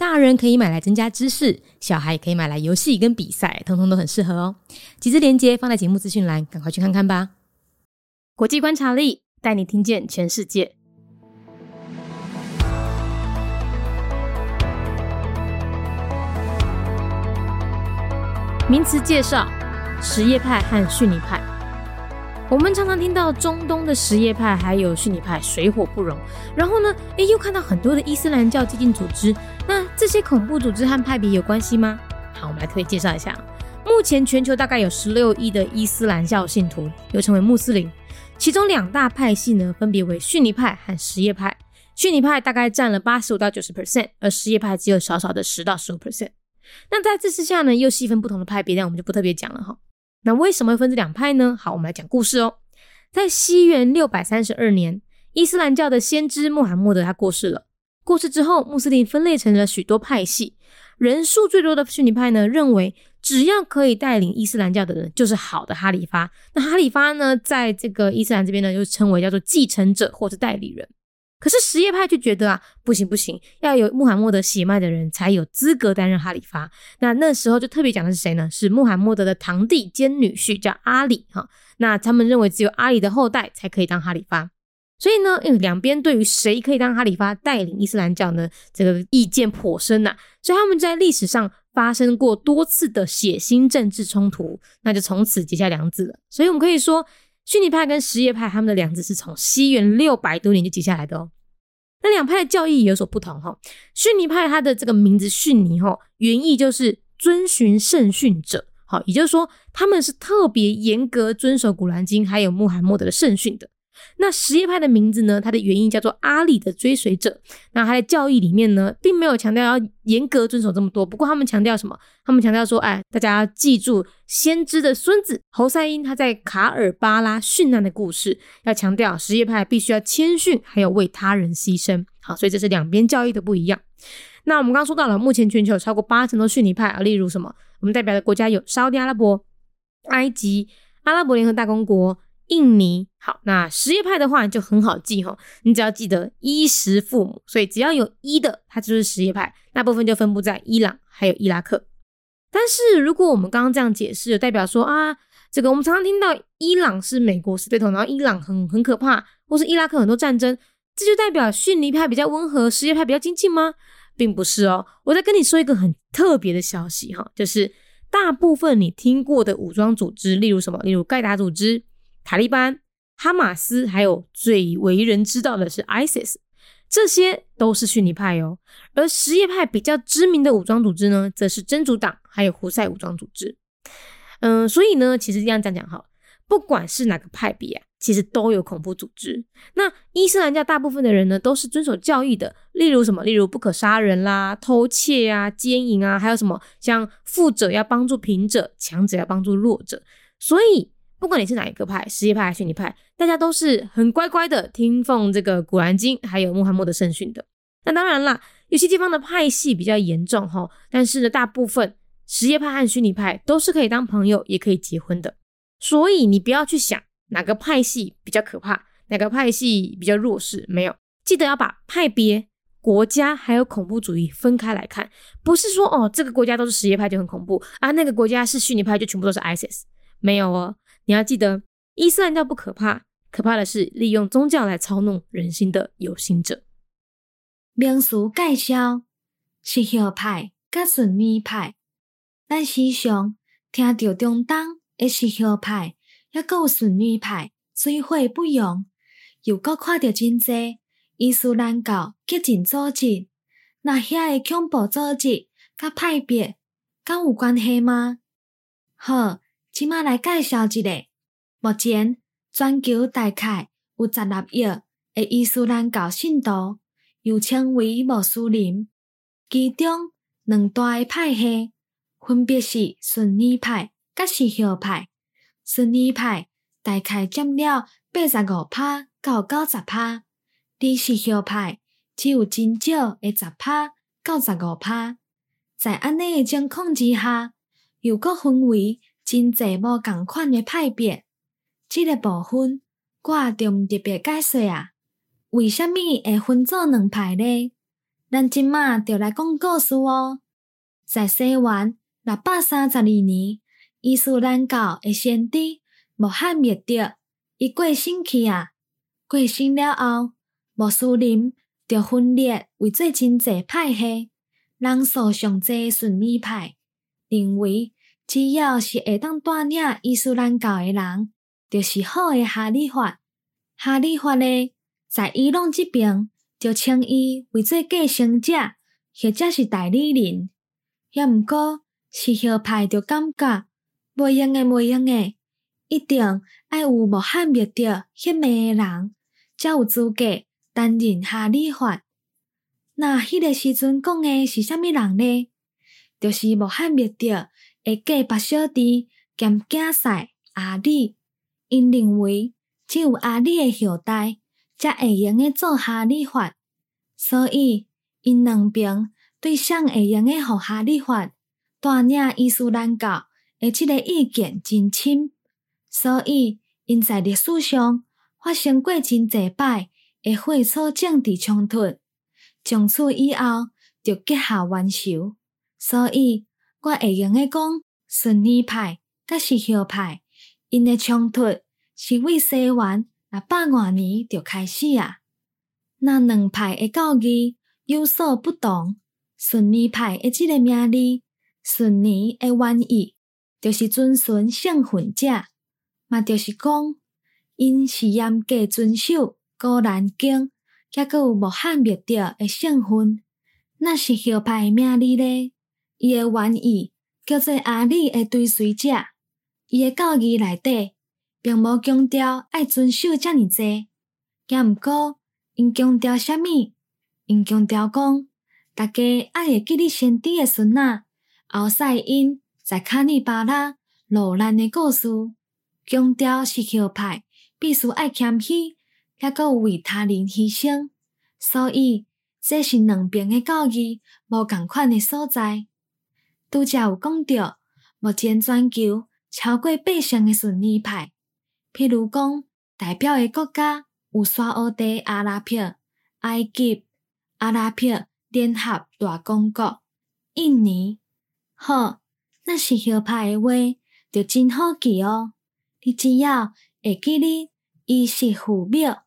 大人可以买来增加知识，小孩也可以买来游戏跟比赛，通通都很适合哦。几支链接放在节目资讯栏，赶快去看看吧。国际观察力带你听见全世界。名词介绍：什叶派和逊尼派。我们常常听到中东的什叶派还有逊尼派水火不容，然后呢，诶，又看到很多的伊斯兰教激进组织。那这些恐怖组织和派别有关系吗？好，我们来特别介绍一下。目前全球大概有十六亿的伊斯兰教信徒，又称为穆斯林。其中两大派系呢，分别为逊尼派和什叶派。逊尼派大概占了八十五到九十 percent，而什叶派只有少少的十到十五 percent。那在这之下呢，又细分不同的派别，但我们就不特别讲了哈。那为什么会分这两派呢？好，我们来讲故事哦。在西元六百三十二年，伊斯兰教的先知穆罕默德他过世了。过世之后，穆斯林分裂成了许多派系。人数最多的逊尼派呢，认为只要可以带领伊斯兰教的人，就是好的哈里发。那哈里发呢，在这个伊斯兰这边呢，就称为叫做继承者或者代理人。可是什叶派就觉得啊，不行不行，要有穆罕默德血脉的人才有资格担任哈里发。那那时候就特别讲的是谁呢？是穆罕默德的堂弟兼女婿，叫阿里哈。那他们认为只有阿里的后代才可以当哈里发。所以呢，因为两边对于谁可以当哈里发带领伊斯兰教呢，这个意见颇深呐。所以他们在历史上发生过多次的血腥政治冲突，那就从此结下梁子了。所以我们可以说。逊尼派跟什叶派，他们的两子是从西元六百多年就结下来的哦。那两派的教义也有所不同哈。逊尼派它的这个名字逊尼哈，原意就是遵循圣训者，好，也就是说他们是特别严格遵守古兰经还有穆罕默德的圣训的。那什叶派的名字呢？它的原因叫做阿里的追随者。那他在教义里面呢，并没有强调要严格遵守这么多。不过他们强调什么？他们强调说，哎，大家要记住先知的孙子侯赛因他在卡尔巴拉殉难的故事，要强调什叶派必须要谦逊，还有为他人牺牲。好，所以这是两边教义的不一样。那我们刚刚说到了，目前全球有超过八成都逊尼派啊，例如什么？我们代表的国家有沙特阿拉伯、埃及、阿拉伯联合大公国。印尼好，那什叶派的话就很好记哈，你只要记得衣食父母，所以只要有一的，它就是什叶派。那部分就分布在伊朗还有伊拉克。但是如果我们刚刚这样解释，代表说啊，这个我们常常听到伊朗是美国死对头，然后伊朗很很可怕，或是伊拉克很多战争，这就代表逊尼派比较温和，什叶派比较精进吗？并不是哦。我再跟你说一个很特别的消息哈，就是大部分你听过的武装组织，例如什么，例如盖达组织。塔利班、哈马斯，还有最为人知道的是 ISIS，这些都是逊尼派哦。而什叶派比较知名的武装组织呢，则是真主党，还有胡塞武装组织。嗯，所以呢，其实这样讲讲哈，不管是哪个派别啊，其实都有恐怖组织。那伊斯兰教大部分的人呢，都是遵守教义的，例如什么，例如不可杀人啦、偷窃啊、奸淫啊，还有什么像富者要帮助贫者，强者要帮助弱者，所以。不管你是哪一个派，什叶派还是逊尼派，大家都是很乖乖的听奉这个古兰经，还有穆罕默德圣训的。那当然啦，有些地方的派系比较严重哈，但是呢，大部分什叶派和逊尼派都是可以当朋友，也可以结婚的。所以你不要去想哪个派系比较可怕，哪个派系比较弱势，没有，记得要把派别、国家还有恐怖主义分开来看，不是说哦这个国家都是什叶派就很恐怖啊，那个国家是逊尼派就全部都是 ISIS，没有哦。你要记得，伊斯兰教不可怕，可怕的是利用宗教来操弄人心的有心者。名俗介绍：是叶派甲逊尼派。咱时常听到中东的是叶派，也有逊尼派，水火不容。又搁看到真济伊斯兰教激进组织，那遐个恐怖组织甲派别，敢有关系吗？好。即马来介绍一个，目前全球大概有十六亿的伊斯兰教信徒，又称为穆斯林。其中两大派系分别是逊尼派甲是效派，顺利派大概占了八十五趴到九十趴，而时效派只有真少的十趴到十五趴。在安尼的情况之下，又搁分为真济无共款的派别。即个部分我就毋特别解释啊。为虾米会分做两派呢？咱即马就来讲故事哦。在西元六百三十二年，伊斯兰教的先知穆罕默德伊过身去啊。过身了后，穆斯林就分裂为做真济派系，人数上济顺利派，认为只要是会当带领伊斯兰教的人，就是好诶哈里法。哈里法呢？在伊朗即边，就称伊为做继承者，或者是代理人。也毋过，是后派就感觉袂用诶，袂用诶，一定爱有穆罕默德迄面诶人，才有资格担任哈里法。那迄个时阵讲诶是虾米人呢？就是穆罕默德诶隔壁小弟兼囝婿阿里。因认为只有阿里诶后代。才会用诶做哈里法，所以因两边对上会用诶互哈里法带领伊斯兰教诶即个意见真深，所以因在历史上发生过真济摆诶会错政治冲突，从此以后就结下冤仇。所以我会用诶讲，顺利派甲时效派因诶冲突是为西元。六百外年就开始啊！那两派诶教义有所不同。顺尼派诶即个名字，顺尼的原意就是遵循圣训者，嘛就是讲，因是严格遵守《古兰经》，抑阁有穆罕默德的圣训。那是后派诶名字咧，伊的原意叫做阿里诶追随者，伊诶教义内底。并无强调爱遵守遮尔济，也毋过因强调虾米？因强调讲，大家爱会记你先知诶孙仔后赛因在卡尼巴拉落难诶故事，强调是后派必须爱谦虚，抑阁有为他人牺牲。所以，这是两边诶教义无共款诶所在。拄则有讲到，目前全球超过八成诶顺利派。譬如讲，代表诶国家有沙俄地阿拉伯、埃及、阿拉伯联合大公国、印尼。好，那是后派诶话，就真好记哦。你只要会记哩，伊是父庙，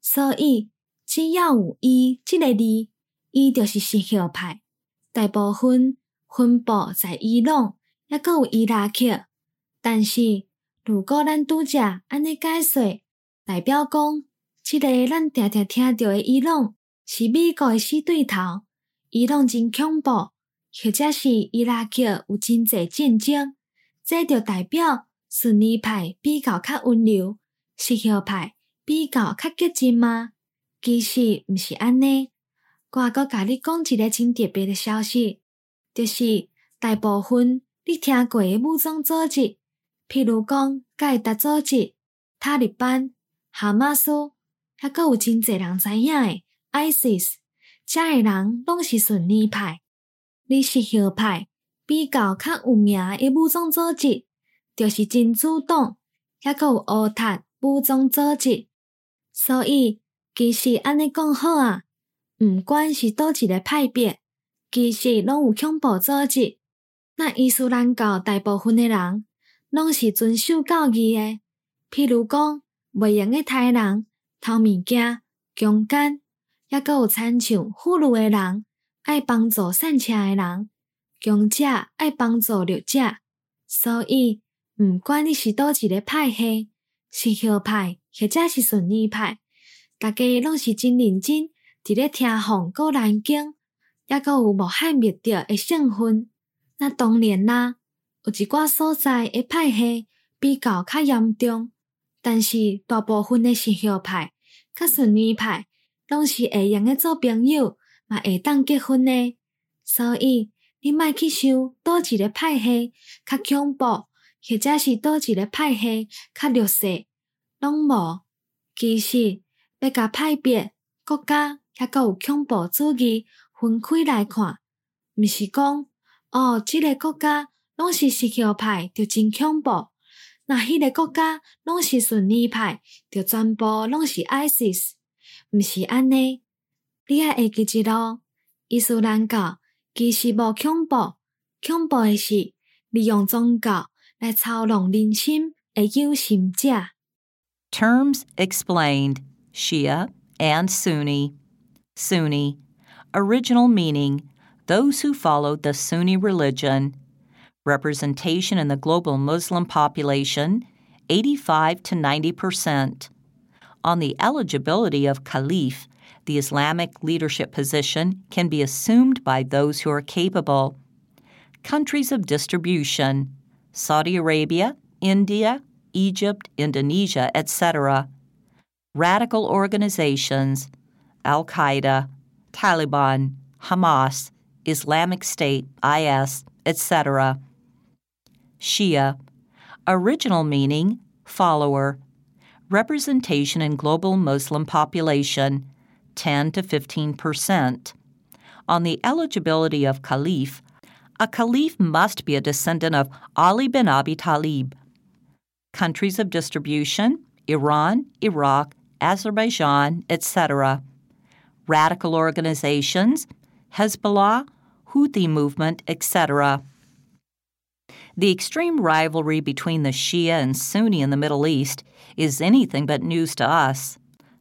所以只要有伊即个字，伊就是是后派。大部分分布在伊朗，抑阁有伊拉克，但是。如果咱拄则安尼解说，代表讲，即个咱常常听到诶伊朗是美国诶死对头，伊朗真恐怖，或者是伊拉克有真济战争，这就代表顺利派比较较温柔，失效派比较较激进吗？其实毋是安尼。我阁甲你讲一个真特别诶消息，就是大部分你听过诶武装组织。譬如讲，盖达组织、塔利班、哈马斯，还阁有真侪人知影诶。ISIS，遮诶人拢是顺利派。你是后派，比较较有名诶武装组织，就是真主党，还阁有乌塔武装组织。所以，其实安尼讲好啊，毋管是倒一个派别，其实拢有恐怖组织。那伊斯兰教大部分诶人。拢是遵守教义诶，譬如讲，袂用诶杀人、偷物件、强奸，抑阁有参像富裕诶人爱帮助善车诶人，强者爱帮助弱者。所以，毋管你是倒一个派系，是后派或者是顺义派，大家拢是真认真伫咧听奉古兰经，抑阁有穆罕默德诶圣训。那当然啦。有一寡所在诶派系比较较严重，但是大部分诶是后派、较顺利派，拢是会用诶做朋友，嘛会当结婚诶。所以你莫去想倒一个派系较恐怖，或者是倒一个派系较弱势，拢无。其实要甲派别国家抑阁有恐怖主义分开来看，毋是讲哦，即个国家拢是石油派，就真恐怖；那迄个国家拢是逊尼派，就全部拢是 ISIS，毋是安尼。你爱会记一咯，伊斯兰教其实无恐怖，恐怖诶是利用宗教来操弄人心诶有心者。Terms explained Shia and Sunni. Sunni. Original meaning those who followed the Sunni religion. Representation in the global Muslim population 85 to 90 percent. On the eligibility of caliph, the Islamic leadership position can be assumed by those who are capable. Countries of distribution Saudi Arabia, India, Egypt, Indonesia, etc. Radical organizations Al Qaeda, Taliban, Hamas, Islamic State, IS, etc. Shia, original meaning follower, representation in global Muslim population 10 to 15 percent. On the eligibility of caliph, a caliph must be a descendant of Ali bin Abi Talib. Countries of distribution Iran, Iraq, Azerbaijan, etc. Radical organizations Hezbollah, Houthi movement, etc. The extreme rivalry between the Shia and Sunni in the Middle East is anything but news to us.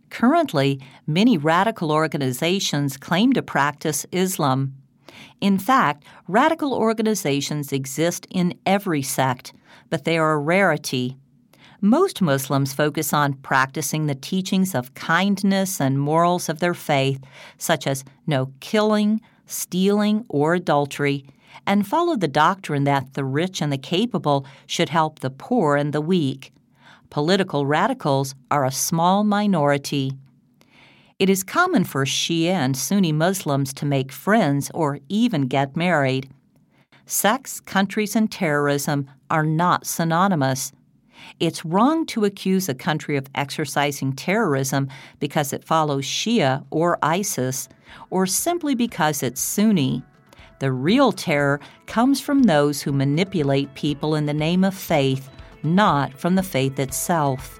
Currently, many radical organizations claim to practice Islam. In fact, radical organizations exist in every sect, but they are a rarity. Most Muslims focus on practicing the teachings of kindness and morals of their faith, such as no killing, stealing, or adultery, and follow the doctrine that the rich and the capable should help the poor and the weak political radicals are a small minority. It is common for Shia and Sunni Muslims to make friends or even get married. Sex, countries, and terrorism are not synonymous. It's wrong to accuse a country of exercising terrorism because it follows Shia or ISIS, or simply because it's Sunni. The real terror comes from those who manipulate people in the name of faith not from the faith itself.